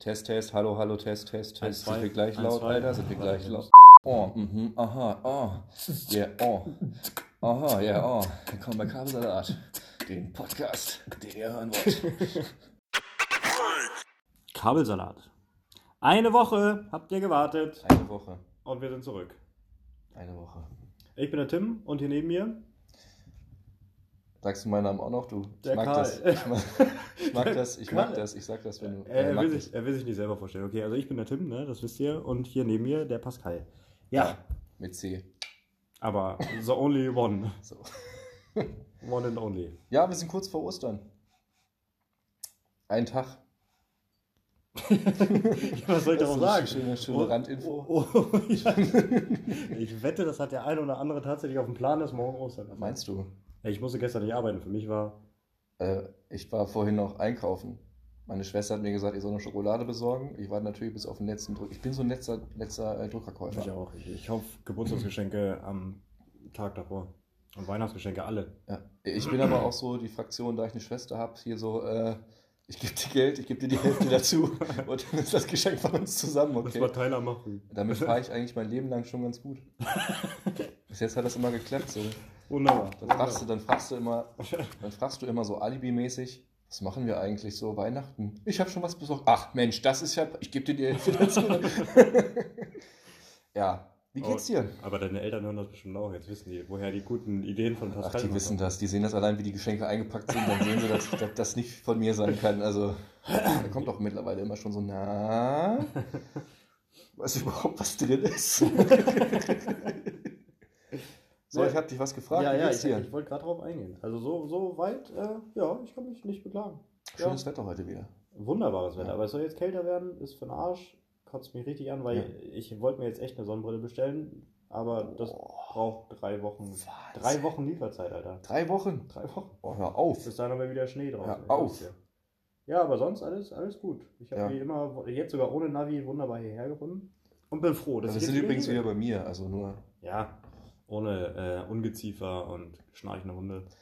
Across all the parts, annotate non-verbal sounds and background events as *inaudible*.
Test, Test, hallo, hallo, Test, Test, Test. zwei, Sind wir gleich laut, zwei. Alter? Sind wir gleich laut? Oh, mhm, aha, oh, yeah, oh, aha, ja, oh. Willkommen bei Kabelsalat, den Podcast, den ihr hören wollt. Kabelsalat. Eine Woche habt ihr gewartet Eine Woche, und wir sind zurück. eine Woche. Ich bin der Tim und hier neben mir Sagst du meinen Namen auch noch, du? Der ich mag Karl. das, ich mag, ich mag das, ich mag das, ich sag das, wenn du... Er, er, will sich, er will sich nicht selber vorstellen. Okay, also ich bin der Tim, ne? das wisst ihr. Und hier neben mir der Pascal. Ja, Mit C, aber the only one. so. *laughs* One and only. Ja, wir sind kurz vor Ostern. Ein Tag. *laughs* Was soll ich darauf sagen? schöne, schöne Randinfo. Oh, oh, *laughs* ja. Ich wette, das hat der eine oder andere tatsächlich auf dem Plan, dass morgen Ostern ist. Meinst du? Ja, Ich musste gestern nicht arbeiten. Für mich war. Äh, ich war vorhin noch einkaufen. Meine Schwester hat mir gesagt, ich soll noch Schokolade besorgen. Ich war natürlich bis auf den letzten Druck. Ich bin so ein letzter, letzter äh, Druckerkäufer. Ich auch. Ich, ich hoffe, Geburtstagsgeschenke am Tag davor. Und Weihnachtsgeschenke alle. Ja. Ich bin aber auch so die Fraktion, da ich eine Schwester habe, hier so, äh, ich gebe dir Geld, ich gebe dir die Hälfte *laughs* dazu und dann ist das Geschenk von uns zusammen, Das okay? war Tyler machen. Damit fahre ich eigentlich mein Leben lang schon ganz gut. *laughs* Bis jetzt hat das immer geklappt. So. Wunderbar. Dann fragst du, dann fragst du immer, *laughs* dann fragst du immer so alibimäßig, was machen wir eigentlich so Weihnachten? Ich habe schon was besorgt. Ach Mensch, das ist ja, ich gebe dir die dazu. *laughs* ja, wie geht's dir? Aber deine Eltern hören das bestimmt auch. Jetzt wissen die, woher die guten Ideen von Ach, Pascal die immer wissen das. Die sehen das allein, wie die Geschenke eingepackt sind. Dann sehen sie, dass, dass das nicht von mir sein kann. Also, da kommt auch mittlerweile immer schon so, na, *laughs* weiß überhaupt, was drin ist? So, ich habe dich was gefragt. Ja, ja, ich, ich wollte gerade drauf eingehen. Also so, so weit, äh, ja, ich kann mich nicht beklagen. Schönes Wetter heute wieder. Wunderbares Wetter, Ja. aber es soll jetzt kälter werden, ist für den Arsch, kotzt mich richtig an, weil Ja. ich wollte mir jetzt echt eine Sonnenbrille bestellen, aber das Oh. braucht drei Wochen. Was? Drei Wochen Lieferzeit, Alter. Drei Wochen. Drei Wochen. Oh, hör auf. Bis dahin haben wir wieder Schnee drauf. Hör auf. Ja, aber sonst alles, alles gut. Ich habe Ja. wie immer, jetzt sogar ohne Navi, wunderbar hierher gefunden. Und bin froh. dass Das ich sind übrigens wieder bei mir, also nur. Ja, ohne äh, Ungeziefer und schnarchende Hunde. *laughs*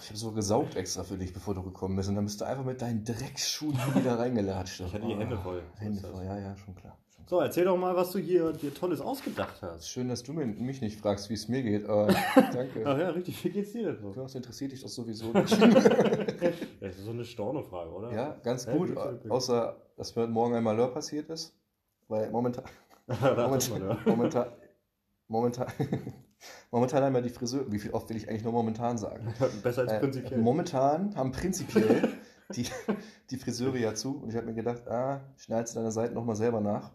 Ich habe so gesaugt extra für dich, bevor du gekommen bist. Und dann bist du einfach mit deinen Drecksschuhen wieder reingelatscht. Ich hatte die Hände voll. Hände voll, ja, ja, schon klar. Schon klar. So, erzähl doch mal, was du hier dir Tolles ausgedacht hast. Schön, dass du mich nicht fragst, wie es mir geht. Aber *laughs* danke. Ach ja, richtig. Wie geht's dir denn so? Das interessiert dich doch sowieso *laughs* nicht. Das ist so eine Storno-Frage, oder? ja, ganz gut. Außer, dass mir heute Morgen ein Malheur passiert ist. Weil momentan. Momentan. Momentan. Momentan, *laughs* momentan haben ja die Friseur. Wie viel oft will ich eigentlich nur momentan sagen? *laughs* Besser als Äh, prinzipiell. momentan haben prinzipiell *laughs* die, die Friseure ja zu. Und ich habe mir gedacht, ah, schneidest du deine Seiten nochmal selber nach.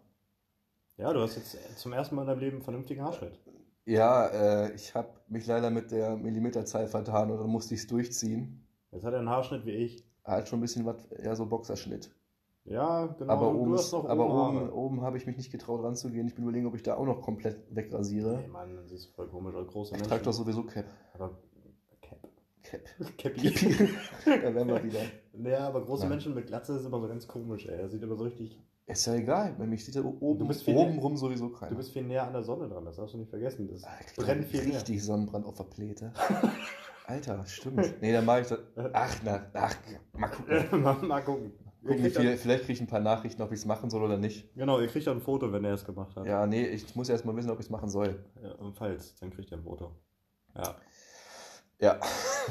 Ja, du hast jetzt zum ersten Mal in deinem Leben einen vernünftigen Haarschnitt. Ja, äh, ich habe mich leider mit der Millimeterzahl vertan und dann musste ich es durchziehen. Jetzt hat er einen Haarschnitt wie ich. Halt schon ein bisschen was, ja, so Boxerschnitt. Ja, genau. aber oben, ist, aber oben, oben habe ich mich nicht getraut ranzugehen. Ich bin überlegen, ob ich da auch noch komplett wegrasiere. Nee, Mann, das ist voll komisch. Große ich trage doch sowieso Cap. Aber Cap. Cap. *laughs* Cappy. *laughs* da wären wir wieder. ja, aber große Nein. Menschen mit Glatze ist immer so ganz komisch, ey. Das sieht immer so richtig. Ist ja egal, bei mich sieht da oben, oben rum sowieso keiner. Du bist viel näher an der Sonne dran, das darfst du nicht vergessen. Das Ah, ich brennt viel näher. richtig Sonnenbrand auf der Pläte. *laughs* Alter, stimmt. Nee, dann mache ich das. Ach, na, ach, mal gucken. mal gucken. Ihr gucken kriegt viel, vielleicht kriege ich ein paar Nachrichten, ob ich es machen soll oder nicht. genau, ihr kriegt dann ein Foto, wenn er es gemacht hat. Ja, nee, ich muss erst mal wissen, ob ich es machen soll. Ja, und falls, dann kriegt er ein Foto. Ja. Ja.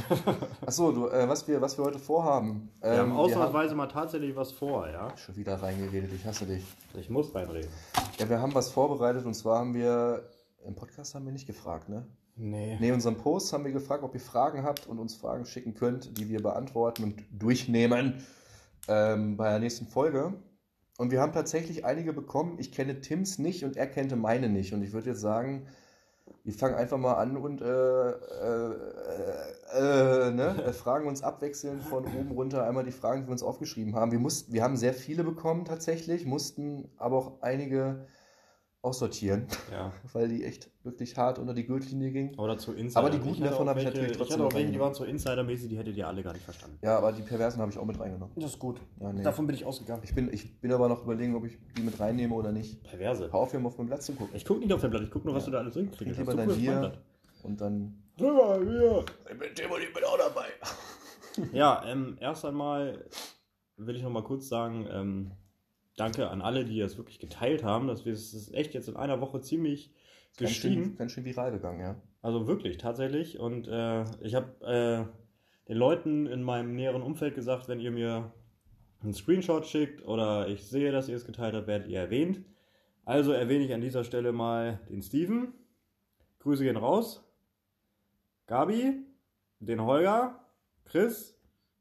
*laughs* Achso, du, äh, was, wir, was wir heute vorhaben. Wir Ähm, haben wir ausnahmsweise mal tatsächlich was vor, ja? Schon wieder reingeredet, ich hasse dich. Ich muss reinreden. Ja, wir haben was vorbereitet und zwar haben wir. Im Podcast haben wir nicht gefragt, ne? Nee. Ne, in unserem Post haben wir gefragt, ob ihr Fragen habt und uns Fragen schicken könnt, die wir beantworten und durchnehmen ähm, bei der nächsten Folge. Und wir haben tatsächlich einige bekommen. Ich kenne Tims nicht und er kannte meine nicht. Und ich würde jetzt sagen, wir fangen einfach mal an und äh, äh, äh, ne? äh, fragen uns abwechselnd von oben runter einmal die Fragen, die wir uns aufgeschrieben haben. Wir, mussten, wir haben sehr viele bekommen tatsächlich, mussten aber auch einige aussortieren, Ja. *laughs* weil die echt wirklich hart unter die Gürtellinie gingen. Oder zu Insider. Aber die guten Ich davon habe ich natürlich Ich trotzdem hatte auch welche, die waren so Insidermäßig, die hättet ihr alle gar nicht verstanden. Ja, aber die Perversen habe ich auch mit reingenommen. Das ist gut. Ja, nee. Davon bin ich ausgegangen. Ich, bin, ich bin aber noch überlegen, ob ich die mit reinnehme oder nicht. Perverse. Hör auf, hier mal auf mein Blatt zu gucken. Ich gucke nicht auf dein Blatt, ich gucke nur, was Ja. du da alles drin kriegst. Trink lieber dein Bier und dann. Drüber, Bier. Ich bin Tim und ich bin auch dabei. Ja, ähm, erst einmal will ich noch mal kurz sagen, ähm, danke an alle, die das wirklich geteilt haben. Das ist echt jetzt in einer Woche ziemlich Ganz gestiegen. schön, ganz schön viral gegangen, ja. Also wirklich, tatsächlich. Und äh, ich habe äh, den Leuten in meinem näheren Umfeld gesagt, wenn ihr mir einen Screenshot schickt oder ich sehe, dass ihr es geteilt habt, werdet ihr erwähnt. Also erwähne ich an dieser Stelle mal den Steven. Grüße gehen raus. Gabi, den Holger, Chris,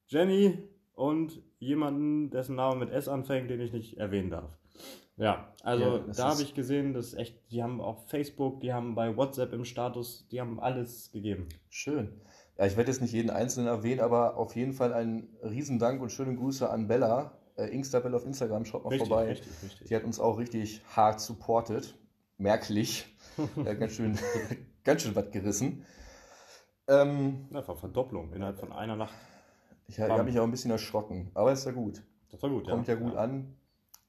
Jenny und jemanden, dessen Name mit S anfängt, den ich nicht erwähnen darf. Ja, also Ja, da habe ich gesehen, dass echt, die haben auf Facebook, die haben bei WhatsApp im Status, die haben alles gegeben. Schön. Ja, ich werde jetzt nicht jeden Einzelnen erwähnen, aber auf jeden Fall einen Riesendank und schöne Grüße an Bella. Äh, Ingstabella auf Instagram, schaut mal vorbei. richtig, richtig. Die hat uns auch richtig hart supportet. Merklich. *laughs* äh, ganz schön, *laughs* ganz schön was gerissen. Ähm, Einfach Verdopplung innerhalb von einer Nacht. Ich habe mich auch ein bisschen erschrocken, aber ist ja gut. Das war gut, Kommt ja, gut ja. an.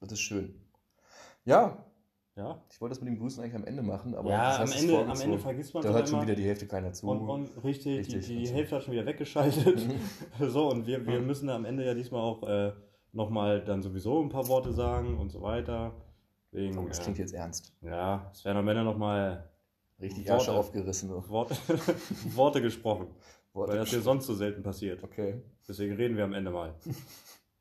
Das ist schön. Ja, Ja, ich wollte das mit dem Grüßen eigentlich am Ende machen, aber ja am, Ende, am. Ende vergisst man Da hört schon wieder die Hälfte keiner zu. Und, und richtig, Richtig, die, die also. Hälfte hat schon wieder weggeschaltet. *laughs* so, und wir, wir müssen am Ende ja diesmal auch äh, nochmal dann sowieso ein paar Worte sagen und so weiter. Wegen, Oh, das klingt jetzt ernst. äh, ja, es werden am Ende nochmal Richtig Worte. Asche aufgerissen. So. Worte, *laughs* Worte gesprochen, *laughs* weil das hier sonst so selten passiert. Okay. Deswegen reden wir am Ende mal. *laughs*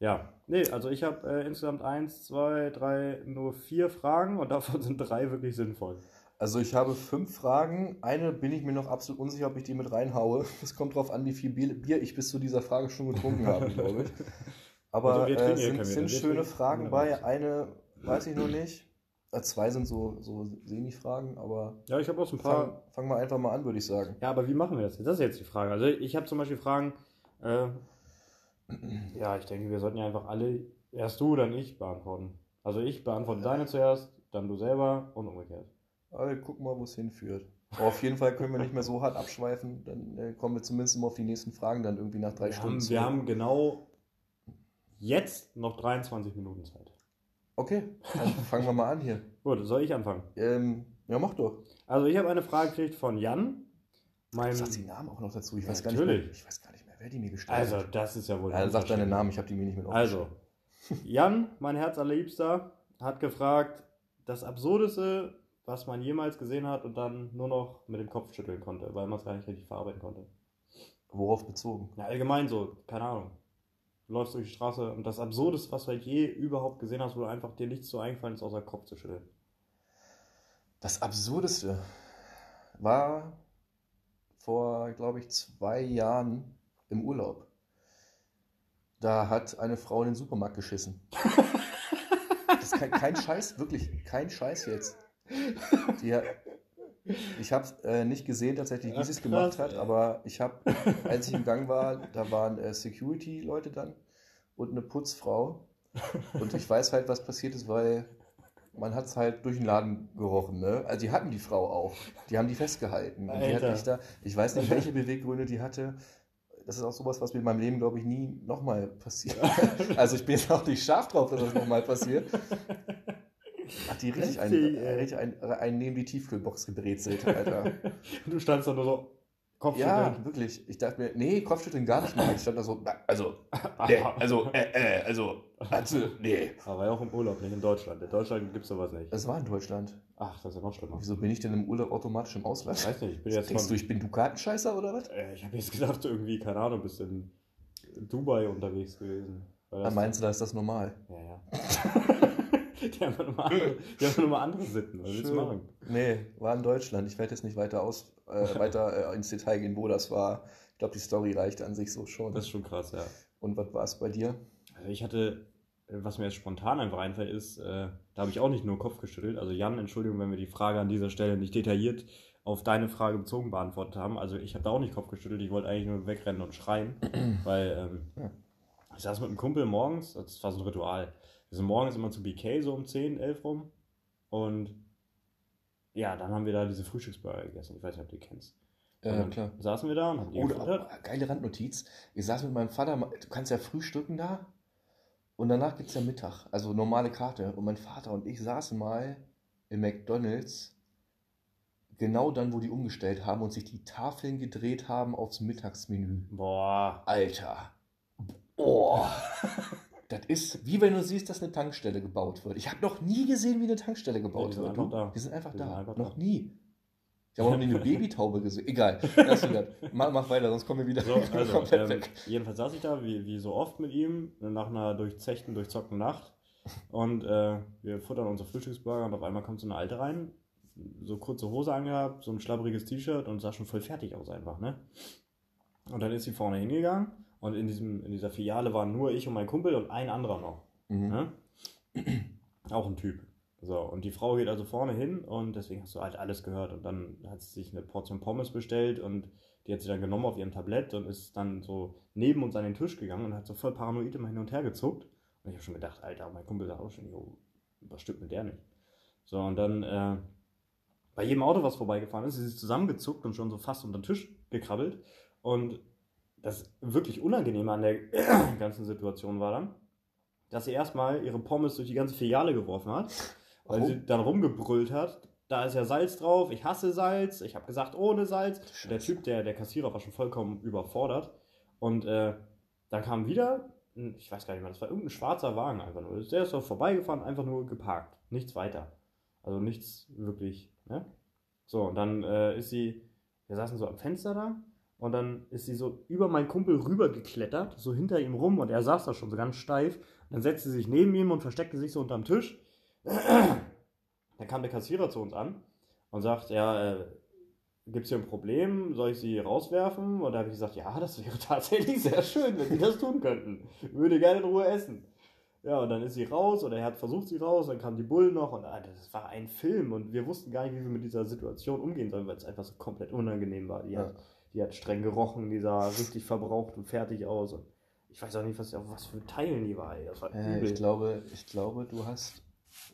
Ja, nee, also ich habe äh, insgesamt eins, zwei, drei, nur vier Fragen und davon sind drei wirklich sinnvoll. Also ich habe fünf Fragen. Eine bin ich mir noch absolut unsicher, ob ich die mit reinhaue. *laughs* Es kommt drauf an, wie viel Bier, ich bis zu dieser Frage schon getrunken habe, glaube ich. *laughs* Aber Also äh, sind, sind schöne Fragen bei. Eine weiß ich noch nicht. Äh, Zwei sind so, so Semi-Fragen, aber Ja, ich habe auch so ein paar. fang, fang mal einfach mal an, würde ich sagen. Ja, aber wie machen wir das jetzt? Das ist jetzt die Frage. Also ich habe zum Beispiel Fragen. Äh, ja, ich denke, wir sollten ja einfach alle, erst du, dann ich beantworten. Also ich beantworte deine zuerst, dann du selber und umgekehrt. Aber wir gucken mal, wo es hinführt. Aber auf jeden Fall können wir nicht mehr so hart abschweifen. Dann äh, kommen wir zumindest immer auf die nächsten Fragen dann irgendwie nach drei Wir Stunden haben, wir haben genau jetzt noch 23 Minuten Zeit. Okay, dann fangen wir mal an hier. Gut, soll ich anfangen? Ähm, ja, mach doch. Also ich habe eine Frage gekriegt von Jan. Mein, sie den Namen auch noch dazu? Ich Ja, weiß gar nicht mehr. natürlich. Ich weiß gar nicht mehr, wer die mir gestellt also hat. das ist ja wohl... Also sag deinen. Namen, ich habe die mir nicht mit Also, Jan, mein Herzallerliebster, hat gefragt, das Absurdeste, was man jemals gesehen hat und dann nur noch mit dem Kopf schütteln konnte, weil man es gar nicht richtig verarbeiten konnte. Worauf bezogen? Ja, allgemein so, keine Ahnung. Du läufst durch die Straße und das Absurdeste, was du halt je überhaupt gesehen hast, wo einfach dir nichts so eingefallen ist, außer Kopf zu schütteln. Das Absurdeste war vor, glaube ich, zwei Jahren im Urlaub. Da hat eine Frau in den Supermarkt geschissen. *laughs* Das ist kein, kein Scheiß, wirklich kein Scheiß jetzt. Die, ich habe äh, nicht gesehen tatsächlich, wie sie es gemacht hat, aber ich habe, als ich im Gang war, da waren äh, Security-Leute dann und eine Putzfrau. Und ich weiß halt, was passiert ist, weil man hat es halt durch den Laden gerochen. Ne? Also die hatten die Frau auch. Die haben die festgehalten. Die hat mich da, ich weiß nicht, welche Beweggründe die hatte. Das ist auch sowas, was mir in meinem Leben, glaube ich, nie nochmal passiert. *laughs* also ich bin jetzt auch nicht scharf drauf, dass das nochmal passiert. Hat die richtig ein, ey. richtig ein, ein neben die Tiefkühlbox gebrezelt, Alter. Und *laughs* du standst da nur so, Kopfschütteln. Ja, wirklich. Ich dachte mir, nee, Kopfschütteln gar nicht mal. Ich stand da so, na, also, *laughs* nee, also, äh, äh, also, also, nee. Aber ja auch im Urlaub, nicht in Deutschland. In Deutschland gibt es sowas nicht. Das war in Deutschland. Ach, das ist ja noch schlimmer. Wieso bin ich denn im Urlaub automatisch im Ich Ausland? weiß nicht, ich bin jetzt Denkst du, ich bin Dukatenscheißer oder was? Äh, Ich habe jetzt gedacht, irgendwie, keine Ahnung, bist in Dubai unterwegs gewesen. Das- meinst du, da ist das normal? Ja, ja. *laughs* *laughs* die haben nur mal andere, die haben nur mal andere Sitten. Was willst du machen? Nee, war in Deutschland. Ich werde jetzt nicht weiter aus, äh, *laughs* weiter äh, ins Detail gehen, wo das war. Ich glaube, die Story reicht an sich so schon. Das ist schon krass, ja. Und was war es bei dir? Also ich hatte, was mir jetzt spontan einfach einfällt, ist, äh, da habe ich auch nicht nur Kopf geschüttelt. Also Jan, Entschuldigung, wenn wir die Frage an dieser Stelle nicht detailliert auf deine Frage bezogen beantwortet haben. Also ich habe da auch nicht Kopf geschüttelt, ich wollte eigentlich nur wegrennen und schreien, *clears throat* weil ähm, Ja. ich saß mit einem Kumpel morgens, das war so ein Ritual. Wir sind morgens immer zu BK so um 10, 11 rum und ja, dann haben wir da diese Frühstücksburger gegessen. Ich weiß nicht, ob du die kennst. Ja, klar. Saßen wir da und haben die Oh, gefuttert. oh, geile Randnotiz. Ich saß mit meinem Vater, du kannst ja frühstücken da und danach gibt es ja Mittag, also normale Karte. Und mein Vater und ich saßen mal im McDonalds, genau dann, wo die umgestellt haben und sich die Tafeln gedreht haben aufs Mittagsmenü. Boah. Alter. *laughs* Oh. Das ist wie wenn du siehst, dass eine Tankstelle gebaut wird. Ich habe noch nie gesehen, wie eine Tankstelle gebaut die sind wird. da. Die sind einfach Die da. sind einfach noch da. nie. Ich habe auch noch nie eine *laughs* Babytaube gesehen. Egal. Lass ihn das. Mach, mach weiter, sonst kommen wir wieder So, *laughs* also, komplett ähm, weg. jedenfalls saß ich da, wie, wie so oft mit ihm, nach einer durchzechten, durchzockten Nacht. Und äh, wir futtern unsere Frühstücksburger und auf einmal kommt so eine Alte rein, so kurze Hose angehabt, so ein schlabberiges T-Shirt und sah schon voll fertig aus einfach, ne? Und dann ist sie vorne hingegangen und in, diesem, in dieser Filiale waren nur ich und mein Kumpel und ein anderer noch. Mhm. Ne? *clears throat* Auch ein Typ. So, und die Frau geht also vorne hin und deswegen hast du halt alles gehört. Und dann hat sie sich eine Portion Pommes bestellt und die hat sie dann genommen auf ihrem Tablett und ist dann so neben uns an den Tisch gegangen und hat so voll paranoid immer hin und her gezuckt. Und ich habe schon gedacht, Alter, mein Kumpel sagt auch schon, jo, was stimmt mit der nicht? So, und dann äh, bei jedem Auto, was vorbeigefahren ist, ist sie zusammengezuckt und schon so fast unter den Tisch gekrabbelt. Und das wirklich Unangenehme an der *clears throat* ganzen Situation war dann, dass sie erstmal ihre Pommes durch die ganze Filiale geworfen hat, weil Warum? sie dann rumgebrüllt hat. Da ist ja Salz drauf, ich hasse Salz, ich habe gesagt ohne Salz. Scheiße. Der Typ, der, der Kassierer, war schon vollkommen überfordert. Und äh, dann kam wieder, ich weiß gar nicht mehr, das war irgendein schwarzer Wagen einfach nur. Der ist doch vorbeigefahren, einfach nur geparkt. Nichts weiter. Also nichts wirklich. Ne? So, und dann äh, ist sie, wir saßen so am Fenster da und dann ist sie so über meinen Kumpel rübergeklettert, so hinter ihm rum und er saß da schon so ganz steif. Und dann setzte sie sich neben ihm und versteckte sich so unterm Tisch. *clears throat* Dann kam der Kassierer zu uns an und sagt, ja, äh, gibt es hier ein Problem? Soll ich sie rauswerfen? Und da habe ich gesagt, ja, das wäre *laughs* tatsächlich sehr schön, wenn sie das tun könnten. Würde gerne in Ruhe essen. Ja, und dann ist sie raus oder er hat versucht, sie raus, dann kam die Bullen noch und ah, das war ein Film und wir wussten gar nicht, wie wir mit dieser Situation umgehen sollen, weil es einfach so komplett unangenehm war. Die, Ja. hat, die hat streng gerochen, die sah richtig verbraucht und fertig aus und ich weiß auch nicht, was, auf was für Teilen die war, ey. Das war Äh, übel. ich, glaube, ich glaube, du hast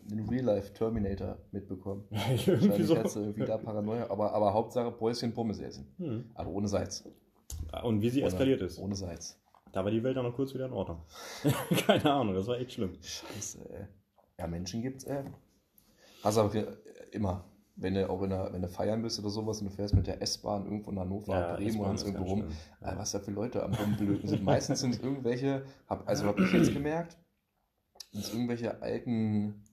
den Real-Life Terminator mitbekommen. *laughs* irgendwie Wahrscheinlich so. hast du irgendwie da Paranoia, aber, aber Hauptsache Päuschen Pommes essen. Hm. Aber ohne Salz. Und wie sie Ohne, eskaliert ist. Ohne Salz. Da war die Welt dann noch kurz wieder in Ordnung. *laughs* Keine Ahnung, das war echt schlimm. Scheiße, ey. Ja, Menschen gibt's, ey. Hast aber immer. Wenn du auch in der, wenn du feiern bist oder sowas und du fährst mit der S-Bahn irgendwo in Hannover, Bremen oder irgendwo rum, äh, was da für Leute am Rumblöken sind. Meistens sind es irgendwelche, hab, also habe ich jetzt gemerkt, sind es irgendwelche alten,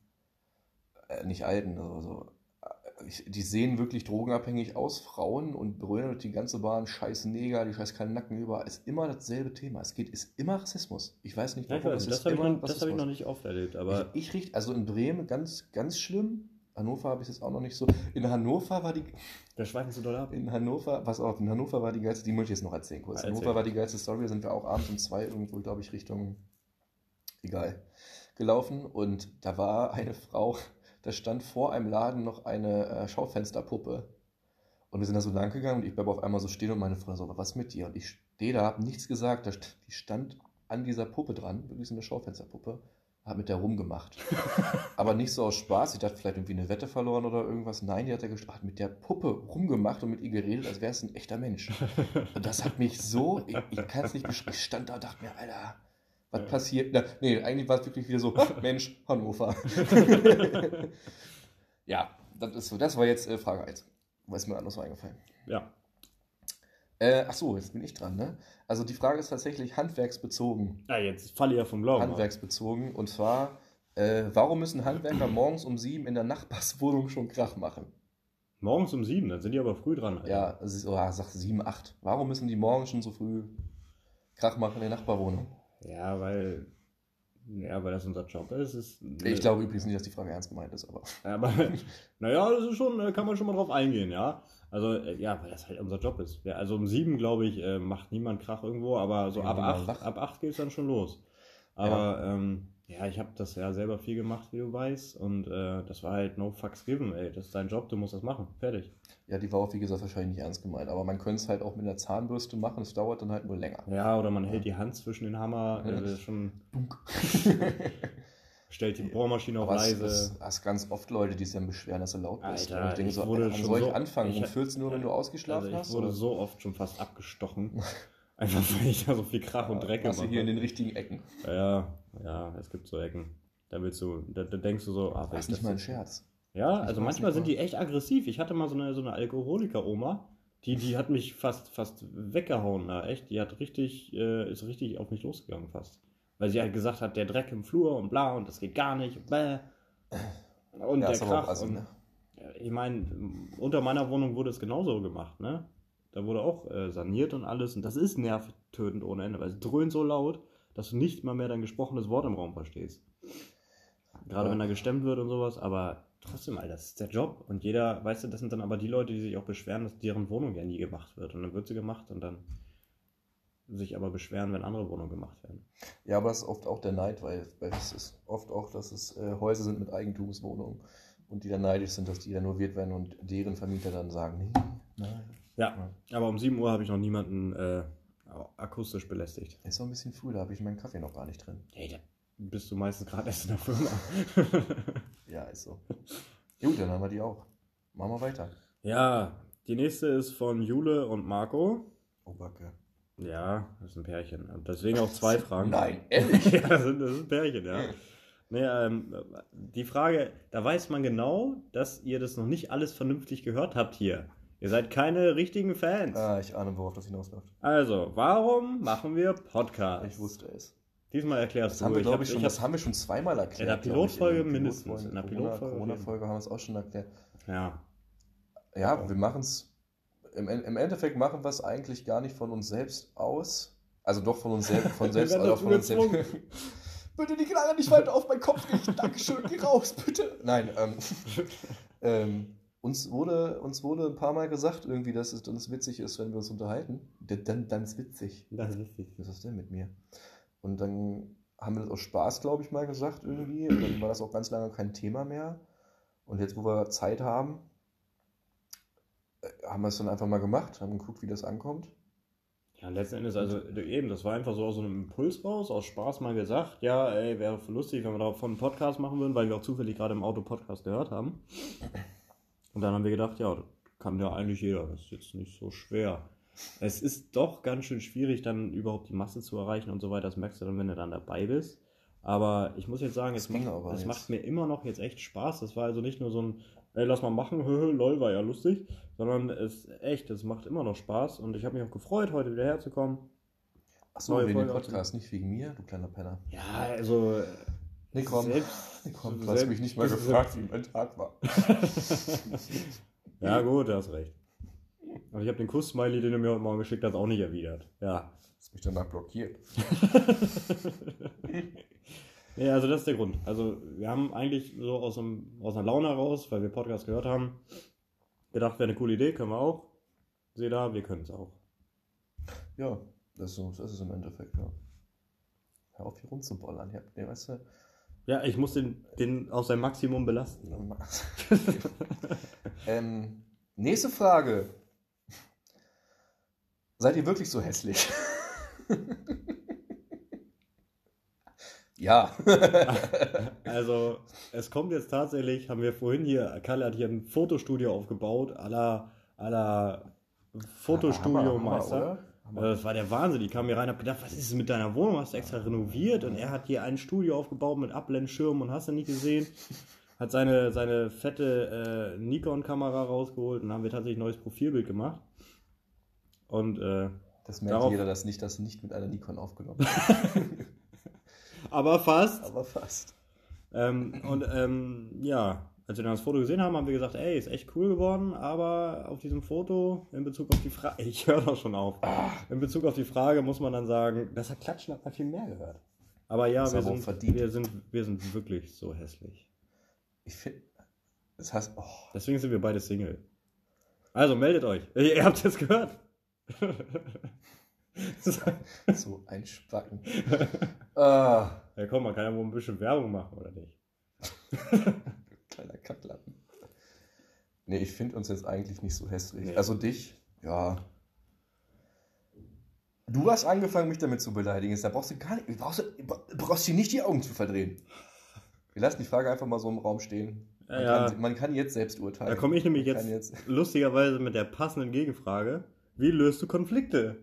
äh, nicht alten, also so, äh, ich, die sehen wirklich drogenabhängig aus, Frauen und brüllen durch die ganze Bahn, scheiß Neger, die scheiß Nacken über, ist immer dasselbe Thema. Es geht, ist immer Rassismus. Ich weiß nicht Ja, ich warum, weiß, es das ist habe ich, immer noch- das hab ich noch nicht oft erlebt, aber ich, ich riech, also in Bremen ganz, ganz schlimm. Hannover habe ich jetzt auch noch nicht so. In Hannover war die, wir schweifen zu doll ab. in Hannover, pass auf, in Hannover war die geilste, die muss ich jetzt noch erzählen kurz. In Erzähl. Hannover war die geilste Story, da sind wir auch abends um zwei irgendwo, glaube ich, Richtung, egal, gelaufen und da war eine Frau, da stand vor einem Laden noch eine äh, Schaufensterpuppe. Und wir sind da so lang gegangen und ich bleibe auf einmal so stehen und meine Frau so, was mit dir? Und ich stehe da, habe nichts gesagt, da, die stand an dieser Puppe dran, wirklich so eine Schaufensterpuppe, hat mit der rumgemacht. *laughs* Aber nicht so aus Spaß, ich dachte vielleicht irgendwie eine Wette verloren oder irgendwas. Nein, die hat, gest- hat mit der Puppe rumgemacht und mit ihr geredet, als wäre es ein echter Mensch. Und das hat mich so, ich, ich kann es nicht beschreiben, ich stand da und dachte mir, Alter, was Ja. passiert? Na, nee, eigentlich war es wirklich wieder so, "Ah, *laughs* Mensch, Hannover. *laughs* ja, das ist so, das war jetzt äh, Frage 1. Was ist mir anders eingefallen? Ja. Äh, ach so, jetzt bin ich dran, ne? Also die Frage ist tatsächlich handwerksbezogen. Ah, jetzt falle ich ja vom Glauben. Handwerksbezogen. Und zwar, äh, warum müssen Handwerker *clears throat* morgens um sieben in der Nachbarswohnung schon Krach machen? Morgens um sieben, dann sind die aber früh dran. Alter. Ja, ist, oh, sag sieben, acht. Warum müssen die morgens schon so früh Krach machen in der Nachbarwohnung? Ja, weil. Ja, weil das unser Job ist. ist Ich glaube übrigens nicht, dass die Frage ernst gemeint ist, aber. Aber, *laughs* naja, das ist schon, äh, kann man schon mal drauf eingehen, ja. Also, äh, ja, weil das halt unser Job ist. Ja, also um sieben, glaube ich, äh, macht niemand Krach irgendwo, aber so Ja, ab niemand acht, wach. ab acht geht es dann schon los. Aber, ähm, ja, ich habe das ja selber viel gemacht, wie du weißt. Und äh, das war halt no fucks given, ey. Das ist dein Job, du musst das machen. Fertig. Ja, die war auch, wie gesagt, wahrscheinlich nicht ernst gemeint. Aber man könnte es halt auch mit einer Zahnbürste machen, es dauert dann halt nur länger. Ja, oder man hält die Hand zwischen den Hammer, Ja. äh, schon, *laughs* stellt die Bohrmaschine auf leise. es hast ganz oft Leute, die sich dann beschweren, dass du laut bist. Alter, und ich denke ich so, wurde wann schon soll ich so- anfangen? ich um hab- 14 Uhr, wenn du ausgeschlafen Also ich hast? wurde oder? so oft schon fast abgestochen. *laughs* Einfach weil ich da so viel Krach und Dreck du gemacht hier in den richtigen Ecken. Ja, ja, es gibt so Ecken. Da willst du, da, da denkst du so, ah, Das ist nicht mal ein Scherz. Ja, Ich also manchmal sind die echt aggressiv. Ich hatte mal so eine, so eine Alkoholiker-Oma, die, die hat mich fast, fast weggehauen, da echt. Die hat richtig, äh, ist richtig auf mich losgegangen fast. Weil sie halt gesagt hat, der Dreck im Flur und bla und das geht gar nicht und bäh. Und Ja, der Krach. assi, und, ne? Ich meine, unter meiner Wohnung wurde es genauso gemacht, ne? Da wurde auch äh, saniert und alles und das ist nervtötend ohne Ende, weil es dröhnt so laut, dass du nicht mal mehr dein gesprochenes Wort im Raum verstehst. Gerade Ja. wenn da gestemmt wird und sowas, aber trotzdem, Alter, das ist der Job. Und jeder, weißt du, das sind dann aber die Leute, die sich auch beschweren, dass deren Wohnung ja nie gemacht wird. Und dann wird sie gemacht und dann sich aber beschweren, wenn andere Wohnungen gemacht werden. Ja, aber das ist oft auch der Neid, weil, weil es ist oft auch, dass es äh, Häuser sind mit Eigentumswohnungen und die dann neidisch sind, dass die renoviert werden und deren Vermieter dann sagen, nee, nein. Ja, aber um 7 Uhr habe ich noch niemanden äh, akustisch belästigt. Ist noch ein bisschen früh, da habe ich meinen Kaffee noch gar nicht drin. Hey, da bist du meistens gerade erst in der Firma. *laughs* Ja, ist so. Gut, dann haben wir die auch. Machen wir weiter. ja, die nächste ist von Jule und Marco. Oh, Backe. Ja, das ist ein Pärchen. Deswegen auch zwei Fragen. Nein, *laughs* ehrlich? ja, das ist, das ist ein Pärchen, ja. Nee, ähm, die Frage, da weiß man genau, dass ihr das noch nicht alles vernünftig gehört habt hier. Ihr seid keine richtigen Fans. ah, ich ahne, worauf das hinausläuft. Also, warum machen wir Podcast? Ich wusste es. Diesmal erklärst Das du. haben wir, Ich hab- ich, schon, ich das hab- haben wir schon zweimal erklärt. In der ich, Pilotfolge in der mindestens. Pilotfolge. In der Pilotfolge Corona-Folge haben wir es auch schon erklärt. Ja. Ja, wir machen es. Im, Im Endeffekt machen wir es eigentlich gar nicht von uns selbst aus. Also doch von uns *laughs* selbst, von selbst, aber von uns selbst. gezwungen. *laughs* bitte die Knarre nicht weiter auf meinen Kopf richten. *laughs* Dankeschön, geh raus, bitte. Nein, ähm, ähm, uns, wurde, uns wurde ein paar Mal gesagt, irgendwie, dass es uns witzig ist, wenn wir uns unterhalten. Dann, dann ist witzig. Das ist wichtig. Was ist das denn mit mir? Und dann haben wir das aus Spaß, glaube ich, mal gesagt irgendwie. Und dann war das auch ganz lange kein Thema mehr. Und jetzt, wo wir Zeit haben, haben wir es dann einfach mal gemacht, haben geguckt, wie das ankommt. Ja, letzten Endes, also eben, das war einfach so aus so einem Impuls raus, aus Spaß mal gesagt, ja, ey, wäre lustig, wenn wir davon einen Podcast machen würden, weil wir auch zufällig gerade im Auto Podcast gehört haben. Und dann haben wir gedacht, ja, das kann ja eigentlich jeder, das ist jetzt nicht so schwer. Es ist doch ganz schön schwierig, dann überhaupt die Masse zu erreichen und so weiter, das merkst du dann, wenn du dann dabei bist. Aber ich muss jetzt sagen, es, macht, es macht mir immer noch jetzt echt Spaß. Das war also nicht nur so ein, ey, lass mal machen, höhö, *laughs* lol, war ja lustig, sondern es echt, es macht immer noch Spaß und ich habe mich auch gefreut, heute wieder herzukommen. Achso, wegen dem Podcast, nicht wegen mir, du kleiner Penner. Ja, also. Nee, komm. Selbst, *laughs* Nee, komm, du hast mich nicht mal gefragt, wie mein Tag war. *laughs* ja, gut, du hast recht. Aber ich habe den Kuss-Smiley, den du mir heute Morgen geschickt hast, auch nicht erwidert. Ja. Hast mich danach blockiert. Ja, also das ist der Grund. Also wir haben eigentlich so aus, einem, aus einer Laune heraus, weil wir Podcast gehört haben, gedacht, wäre eine coole Idee, können wir auch. Seht da, wir können es auch. Ja, das ist, so, das ist im Endeffekt, ja. Hör auf, hier rumzubollern. Hier, nee, weißt du, Ja, ich muss den, den aus seinem Maximum belasten. *laughs* ähm, nächste Frage. Seid ihr wirklich so hässlich? *laughs* ja. *laughs* Also, es kommt jetzt tatsächlich, haben wir vorhin hier, Kalle hat hier ein Fotostudio aufgebaut, à la Fotostudio-Meister. Also? Das war der Wahnsinn. Ich kam hier rein und hab gedacht, was ist mit deiner Wohnung? Hast du extra renoviert? Und er hat hier ein Studio aufgebaut mit Abblendschirm und hast du nicht gesehen. Hat seine, seine fette äh, Nikon-Kamera rausgeholt und haben wir tatsächlich ein neues Profilbild gemacht. Und, äh, Das merkt Darauf- jeder, dass nicht das nicht mit einer Nikon aufgenommen. *laughs* aber fast. Aber fast. Ähm, und ähm, ja, als wir dann das Foto gesehen haben, haben wir gesagt, ey, ist echt cool geworden, aber auf diesem Foto, in Bezug auf die Frage, *laughs* ich höre doch schon auf, in Bezug auf die Frage muss man dann sagen, das hat Klatschen hat man viel mehr gehört. Aber ja, wir sind, verdient. wir, sind, wir sind wirklich so hässlich. Ich finde, das heißt, oh, Deswegen sind wir beide Single. Also meldet euch. Ihr, *laughs* ihr habt es gehört. *laughs* *laughs* so ein Spacken. ah, ja, komm, man kann ja wohl ein bisschen Werbung machen, oder nicht? *laughs* kleiner Kacklappen. Nee, ich finde uns jetzt eigentlich nicht so hässlich. Nee. Also dich, ja. Du hast angefangen, mich damit zu beleidigen. Da brauchst du gar nicht, brauchst du brauchst dir nicht die Augen zu verdrehen. Wir lassen die Frage einfach mal so im Raum stehen. Man, Ja. kann, man kann jetzt selbst urteilen. Da komme ich nämlich jetzt, kann lustigerweise mit der passenden Gegenfrage. Wie löst du Konflikte?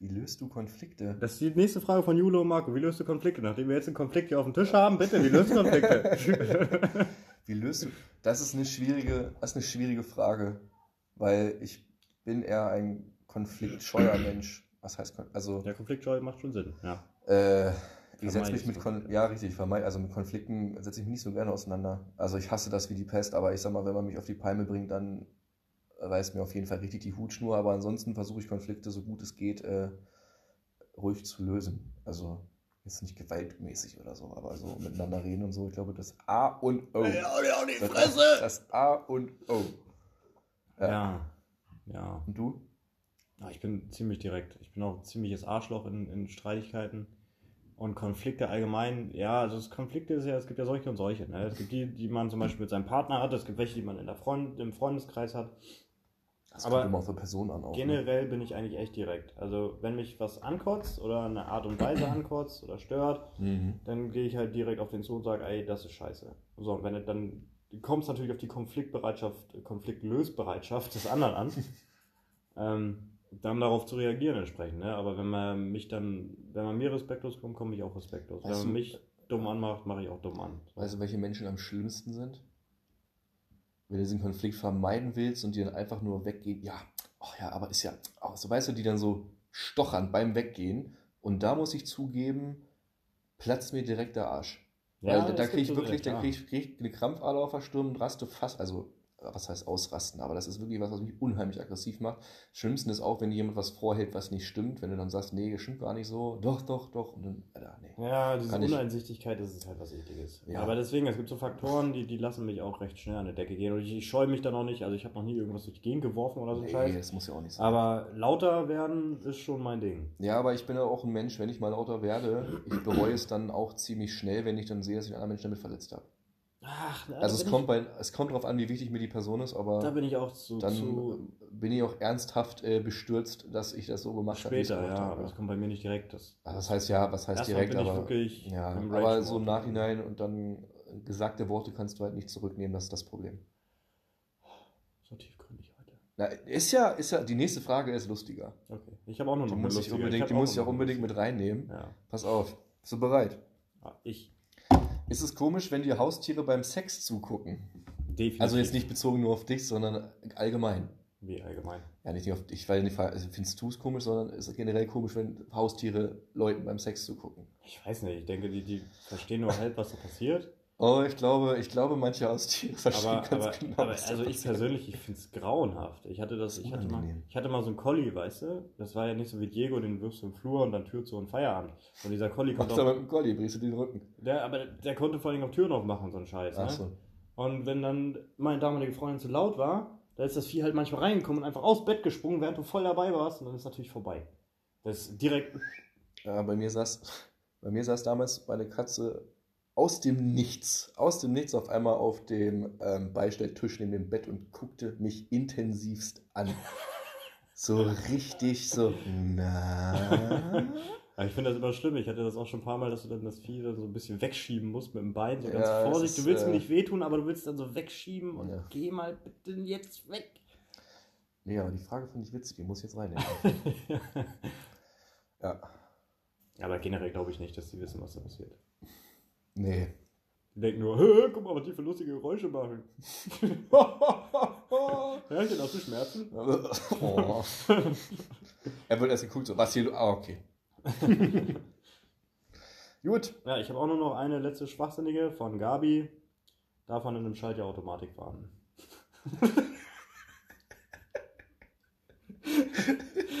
Wie löst du Konflikte? Das ist die nächste Frage von Jule und Marco. Wie löst du Konflikte? Nachdem wir jetzt einen Konflikt hier auf dem Tisch haben, bitte, wie löst du Konflikte? *laughs* Wie löst du? Das ist eine schwierige, das ist eine schwierige Frage, weil ich bin eher ein konfliktscheuer Mensch. Was heißt Kon- also Der Konfliktscheu macht schon Sinn, ja. Äh, ich setze mich ich mit. Kon ja richtig, vermeide, also mit Konflikten setze ich mich nicht so gerne auseinander. Also ich hasse das wie die Pest, aber ich sag mal, wenn man mich auf die Palme bringt, dann reißt mir auf jeden Fall richtig die Hutschnur, aber ansonsten versuche ich Konflikte so gut es geht äh, ruhig zu lösen. Also jetzt nicht gewaltmäßig oder so, aber so miteinander reden und so, ich glaube, das A und O. Das, das A und O. Ja. Ja. Ja. Und du? Ja, ich bin ziemlich direkt. Ich bin auch ein ziemliches Arschloch in, in Streitigkeiten. Und Konflikte allgemein, ja, also das Konflikte ist ja, es gibt ja solche und solche. Ne? Es gibt die, die man zum Beispiel mit seinem Partner hat, es gibt welche, die man in der Freund, im Freundeskreis hat. Das Aber kommt immer auf die Person an auch. Ne? Generell bin ich eigentlich echt direkt. Also wenn mich was ankotzt oder eine Art und Weise *clears throat* ankotzt oder stört, Mhm. dann gehe ich halt direkt auf den zu und sage, ey, das ist scheiße. So, und wenn du dann kommt es natürlich auf die Konfliktbereitschaft, Konfliktlösbereitschaft des anderen an, *laughs* ähm, dann darauf zu reagieren entsprechend. Ne? Aber wenn man mich dann, wenn man mir respektlos kommt, komme ich auch respektlos. Weißt wenn man mich dumm anmacht, mache ich auch dumm an. So. Weißt du, welche Menschen am schlimmsten sind? Wenn du diesen Konflikt vermeiden willst und die dann einfach nur weggehen, ja, ach ja, aber ist ja, auch so weißt du, die dann so stochern beim Weggehen. Und da muss ich zugeben, platzt mir direkt der Arsch. Weil das da kriege ich wirklich, da ja. kriege ich, krieg ich eine Krampfader auf der Stirn und raste fast, also was heißt ausrasten, aber das ist wirklich was, was mich unheimlich aggressiv macht. Schlimmsten ist auch, wenn dir jemand was vorhält, was nicht stimmt, wenn du dann sagst, nee, das stimmt gar nicht so, doch, doch, doch, und dann, Alter, nee. Ja, diese Kann ich- Uneinsichtigkeit, das ist halt was Ekliges. Ja. Aber deswegen, es gibt so Faktoren, die, die lassen mich auch recht schnell an die Decke gehen. Und ich, ich scheue mich da noch nicht. Also ich habe noch nie irgendwas durch die Gegend geworfen oder so ein Nee, Scheiß. das muss ja auch nicht sein. Aber lauter werden ist schon mein Ding. Ja, aber ich bin ja auch ein Mensch, wenn ich mal lauter werde, ich bereue es dann auch ziemlich schnell, wenn ich dann sehe, dass ich einen anderen Menschen damit verletzt habe. Ach, na, Also es kommt, bei, es kommt darauf an, wie wichtig mir die Person ist, ich, da aber bin ich auch zu, dann zu bin ich auch ernsthaft äh, bestürzt, dass ich das so gemacht habe. später, ja. Aber das kommt bei mir nicht direkt. Das, Also das heißt ja, was heißt Erstmal direkt, aber ja, aber so im. Nachhinein und dann gesagte Worte kannst du halt nicht zurücknehmen, das ist das Problem. so tiefgründig heute. Na, ist ja, ist ja, die nächste Frage ist lustiger. Okay. Ich habe auch noch Die eine muss ich lustige. unbedingt, hab die muss ich auch unbedingt mit reinnehmen. Ja. Pass auf, bist du bereit? Ah, Ich. Ist es komisch, wenn dir Haustiere beim Sex zugucken? Definitiv. Also jetzt nicht bezogen nur auf dich, sondern allgemein. Wie allgemein. Ja, nicht auf dich, weil nicht, also findest du es komisch, sondern es ist generell komisch, wenn Haustiere Leuten beim Sex zugucken. Ich weiß nicht. Ich denke, die, die verstehen nur halb, was da passiert. Oh, ich glaube, ich glaube, manche Haustiere verstehen aber, ganz aber, genau. aber also ich persönlich, ich finde es grauenhaft. Ich hatte das, ich hatte mal, ich hatte mal so einen Collie, weißt du? Das war ja nicht so wie Diego, den wirfst du im Flur und dann Tür zu und Feierabend. Und dieser Collie konnte du auch, aber mit dem Collie, brichst du den Rücken. der, aber der konnte vor allem auch Türen aufmachen, so ein Scheiß. Ach Ne? so. Und wenn dann meine damalige Freundin zu laut war, da ist das Vieh halt manchmal reingekommen und einfach aus Bett gesprungen, während du voll dabei warst und dann ist natürlich vorbei. Das ist direkt. Ja, bei mir saß, bei mir saß damals meine Katze aus dem Nichts, aus dem Nichts auf einmal auf dem ähm, Beistelltisch neben dem Bett und guckte mich intensivst an. *laughs* So richtig so, na. Aber ich finde das immer schlimm. Ich hatte das auch schon ein paar Mal, dass du dann das Vieh dann so ein bisschen wegschieben musst mit dem Bein. So ganz Ja, vorsichtig. ist, Du willst äh, nicht wehtun, aber du willst dann so wegschieben und Ja. geh mal bitte jetzt weg. Nee, aber die Frage fand ich witzig, die muss ich jetzt reinnehmen. *laughs* ja. aber generell glaube ich nicht, dass die wissen, was da passiert. Nee. Die denken nur, "Hä, guck mal, was die für lustige Geräusche machen. Hörchen, hast du Schmerzen? *laughs* oh. er wird erst geguckt, so, was hier, ah, okay. *laughs* Gut. Ja, ich habe auch nur noch eine letzte Schwachsinnige von Gabi. Davon in einem Schaltjahr Automatik fahren. *laughs*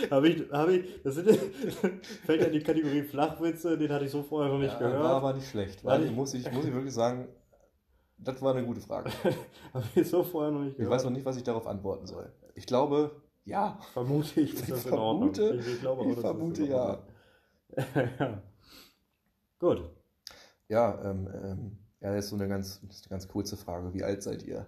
*laughs* habe ich, habe ich, das sind, *laughs* fällt ja in die Kategorie Flachwitze, den hatte ich so vorher noch nicht Ja, gehört. War aber nicht schlecht. War Weil, nicht- muss, ich, muss ich wirklich sagen, das war eine gute Frage. *laughs* habe ich so vorher noch nicht Ich gehört. weiß noch nicht, was ich darauf antworten soll. Ich glaube, ja. Vermute ich, ist Ich das in Ordnung. vermute- ich, ich glaube auch, ich das vermute ist Ordnung. ja. Gut. Ja, ähm, ähm, ja, das ist so eine ganz, eine ganz kurze Frage. Wie alt seid ihr?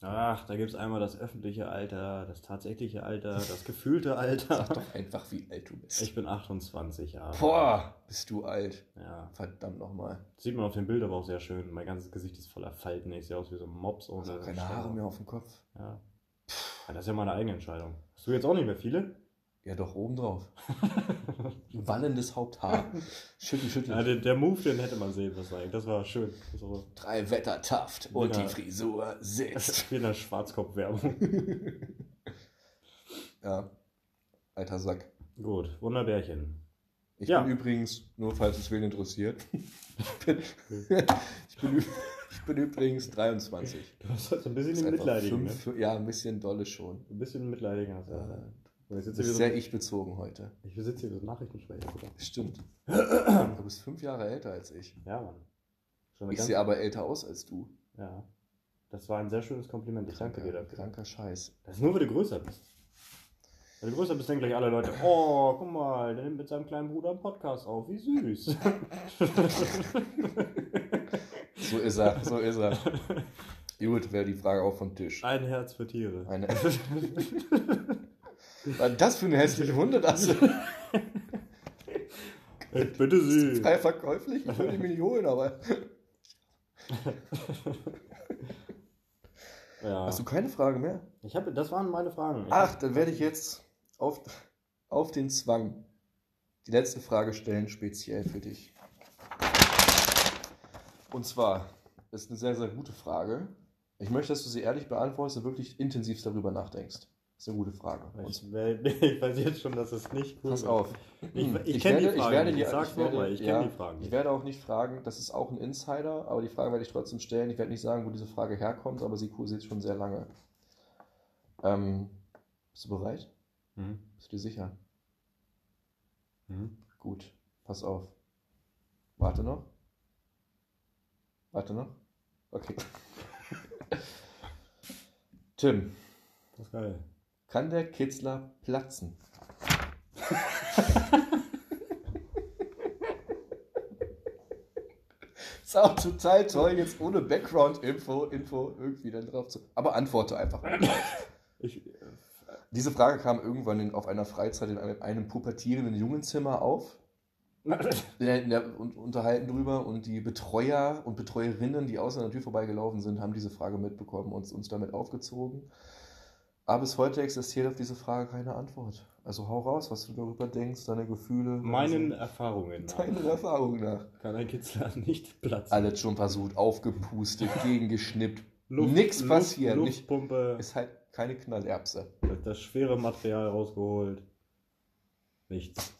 Ach, da gibt es einmal das öffentliche Alter, das tatsächliche Alter, das gefühlte *laughs* Alter. Sag doch einfach, wie alt du bist. Ich bin 28 Jahre. Boah, bist du alt. Ja. Verdammt nochmal. Sieht man auf dem Bild aber auch sehr schön. Mein ganzes Gesicht ist voller Falten. Ich sehe aus wie so ein Mops ohne. Also keine Haare mehr auf dem Kopf. Ja. ja. Das ist ja meine eigene Entscheidung. Hast du jetzt auch nicht mehr viele? Ja, doch, obendrauf. Wallendes Haupthaar. Schüttel, schüttel. Ja, der, der Move, den hätte man sehen müssen eigentlich. Das war schön. So, Drei Wetter taft und die Frisur sitzt. *laughs* wie in der Schwarzkopf-Werbung. *laughs* ja. Alter Sack. Gut, Wunderbärchen. Ich Ja. bin übrigens, nur falls es wen interessiert, *laughs* ich bin, ich bin, ich bin übrigens 23. Du hast heute ein bisschen den ne? Ja, ein bisschen dolle schon. Ein bisschen Mitleidigen hast du. Äh, Bist hier sehr so, ich bezogen heute. ich sitze hier so Nachrichtensprecher. Bruder. Stimmt. *clears throat* Du bist fünf Jahre älter als ich. Ja, Mann. Schon Ich sehe aber älter aus als du. Ja. Das war ein sehr schönes Kompliment. Ich danke dir dafür. Kranker Scheiß. Das ist nur, weil du größer bist. Wenn du größer bist, denken gleich alle Leute, oh, guck mal, der nimmt mit seinem kleinen Bruder einen Podcast auf, wie süß. So ist er, so ist er. *laughs* Gut, wäre die Frage auch vom Tisch. Ein Herz für Tiere. Eine *laughs* *laughs* Was das für eine hässliche Hunde, das *laughs* Ich bitte Sie. frei verkäuflich? Ich würde mir nicht holen, aber. Ja. Hast du keine Frage mehr? Ich hab, das waren meine Fragen. Ich Ach, dann werde ich jetzt auf, auf den Zwang die letzte Frage stellen, speziell für dich. Und zwar ist eine sehr, sehr gute Frage. Ich möchte, dass du sie ehrlich beantwortest und wirklich intensiv darüber nachdenkst. Das ist eine gute Frage. Ich, wär- *laughs* ich weiß jetzt schon, dass es nicht cool Pass wird. auf. Ich, ich, kenne die Fragen. Ich werde ich sag's ich werde, ich ja, die Fragen. Ich werde auch nicht fragen, das ist auch ein Insider, aber die Frage werde ich trotzdem stellen. Ich werde nicht sagen, wo diese Frage herkommt, aber sie kursiert schon sehr lange. Ähm, bist du bereit? Mhm. Bist du dir sicher? Mhm. Gut, pass auf. Warte noch. Warte noch. Okay. *laughs* Tim, Das ist geil. Kann der Kitzler platzen? ist auch total toll, jetzt ohne Background-Info Info irgendwie dann drauf zu. Aber antworte einfach. Ich, Diese Frage kam irgendwann in, auf einer Freizeit in einem, einem pubertierenden Jungenzimmer auf. äh, in der, und unterhalten drüber und die Betreuer und Betreuerinnen, die außer der Tür vorbeigelaufen sind, haben diese Frage mitbekommen und uns damit aufgezogen. Aber bis heute existiert auf diese Frage keine Antwort. Also hau raus, was du darüber denkst, deine Gefühle. meinen Erfahrungen nach deine Erfahrung nach. kann ein Kitzler *laughs* nicht platzen. Alles schon versucht, aufgepustet, *laughs* gegengeschnippt. Luft- Nix Luft- passiert. Nicht, Luftpumpe, ist halt keine Knallerbse. das schwere Material rausgeholt. Nichts.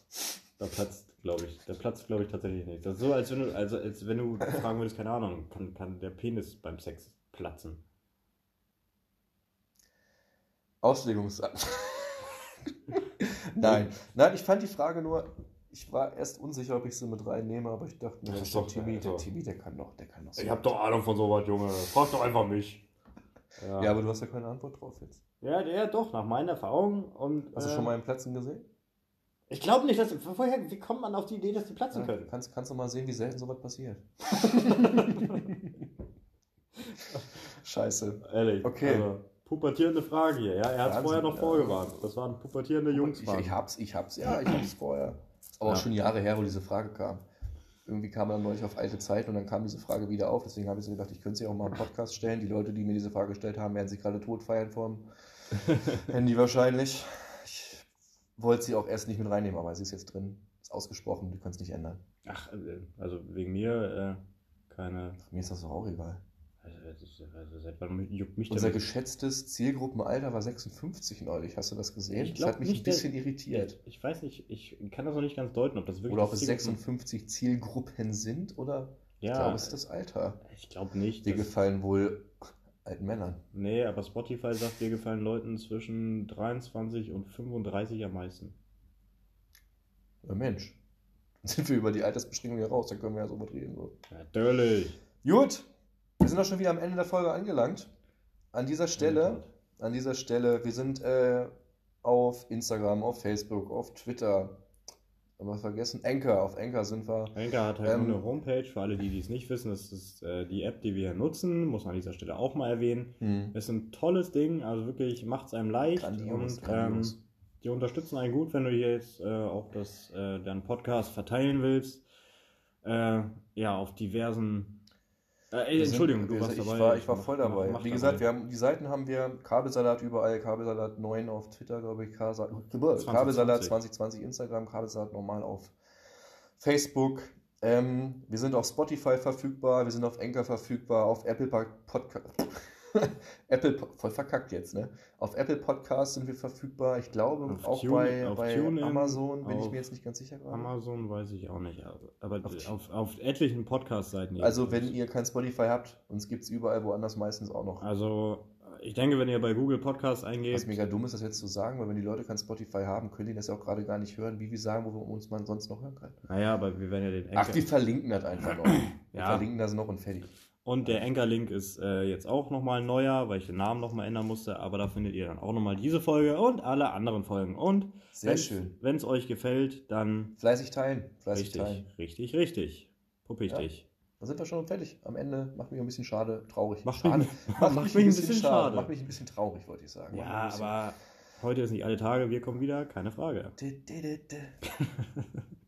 Da platzt, glaube ich. Da platzt, glaube ich, tatsächlich nicht. Das ist so, als wenn du, also, als wenn du fragen würdest, keine Ahnung, kann, kann der Penis beim Sex platzen? Auslegungssache. *laughs* Nein, nein, ich fand die Frage nur, ich war erst unsicher, ob ich sie mit reinnehme, aber ich dachte mir, Das ist der doch- Timmy, der also- Timmy, der kann doch, der kann doch so. Ich hab doch Ahnung von sowas, Junge. Frag doch einfach mich. Ja, Ja, aber du hast ja keine Antwort drauf jetzt. ja, ja doch, nach meiner Erfahrung. Und, Hast du äh, schon mal einen Platzen gesehen? Ich glaube nicht, dass. Woher, wie kommt man auf die Idee, dass die platzen Ja, können? kannst, kannst du mal sehen, wie selten sowas passiert. *laughs* Scheiße. Ehrlich. Okay. Also, pubertierende Frage hier. Ja, er hat es vorher noch vorgewarnt. Das waren pubertierende Jungs. Ich, ich hab's, ich hab's, ja, *clears throat* ich hab's vorher. Aber auch Ja. schon Jahre her, wo diese Frage kam. Irgendwie kam man neulich auf alte Zeit und dann kam diese Frage wieder auf. Deswegen habe ich so gedacht, ich könnte sie auch mal im Podcast stellen. Die Leute, die mir diese Frage gestellt haben, werden sich gerade tot feiern vom *laughs* Handy wahrscheinlich. Ich wollte sie auch erst nicht mit reinnehmen, aber sie ist jetzt drin. Ist ausgesprochen, du kannst nicht ändern. Ach, äh, also wegen mir äh, keine. Mir ist das doch auch egal. Unser geschätztes Zielgruppenalter war 56 neulich. Hast du das gesehen? Ich das hat mich nicht, ein bisschen irritiert. Ich weiß nicht, ich kann das noch nicht ganz deuten, ob das wirklich. Oder ob es Ziel- 56 Zielgruppen sind oder Ja, ich glaube, es ist das Alter. ich glaube nicht. Dass- gefallen wohl alten Männern. Nee, aber Spotify sagt, dir gefallen Leuten zwischen 23 und 35 am meisten. Ja, Mensch. Dann *laughs* sind wir über die Altersbeschränkung hier raus, dann können wir ja so reden. So. Natürlich. Gut, wir sind auch schon wieder am Ende der Folge angelangt. An dieser Stelle, an dieser Stelle, wir sind äh, auf Instagram, auf Facebook, auf Twitter. Haben wir vergessen? Anchor, auf Anchor sind wir. Anchor hat halt Ähm, nur eine Homepage, für alle, die es nicht wissen, das ist äh, die App, die wir hier nutzen, muss man an dieser Stelle auch mal erwähnen. Hm. Ist ein tolles Ding, also wirklich macht es einem leicht Grandios, und grandios. Ähm, die unterstützen einen gut, wenn du hier jetzt äh, auch das, äh, deinen Podcast verteilen willst. Äh, ja, auf diversen. Äh, ey, Wir sind- Entschuldigung, du warst sind- dabei. Ich war, ich war Mach- voll mach- dabei. mach Wie dabei. gesagt, wir haben, die Seiten haben wir, Kabelsalat überall, Kabelsalat 9 auf Twitter, glaube ich, Kabelsalat 2020 Instagram, Kabelsalat normal auf Facebook. Ähm, wir sind auf Spotify verfügbar, wir sind auf Anchor verfügbar, auf Apple Podcast. *laughs* Apple, voll verkackt jetzt, ne? Auf Apple Podcasts sind wir verfügbar. Ich glaube Auf auch Tune- bei, bei TuneIn, Amazon, bin ich mir jetzt nicht ganz sicher gerade. Amazon weiß ich auch nicht. aber- Auf- auf, auf, etlichen Podcast-Seiten. Also wenn ihr kein Spotify habt, uns gibt es überall woanders meistens auch noch. Also, ich denke, wenn ihr bei Google Podcast Was eingebt. mega dumm ist, das jetzt zu sagen, weil wenn die Leute kein Spotify haben, können die das ja auch gerade gar nicht hören, wie wir sagen, wo wir uns man sonst noch hören kann. Naja, aber wir werden ja den Ach, wir verlinken das einfach noch. *clears throat* Wir Ja. verlinken das noch und fertig. Und der Anchor-Link ist äh, jetzt auch nochmal neuer, weil ich den Namen nochmal ändern musste. Aber da findet ihr dann auch nochmal diese Folge und alle anderen Folgen. Und Sehr schön. wenn es euch gefällt, dann Fleißig teilen. Fleißig richtig, teilen. richtig, richtig. Puppichtig. Da sind wir schon fertig. Am Ende macht mich ein bisschen schade, traurig. Macht schade. mich- macht mich ein bisschen schade. Macht mich ein bisschen traurig, wollte ich sagen. Mich Ja, aber heute ist nicht alle Tage, wir kommen wieder, keine Frage. *laughs*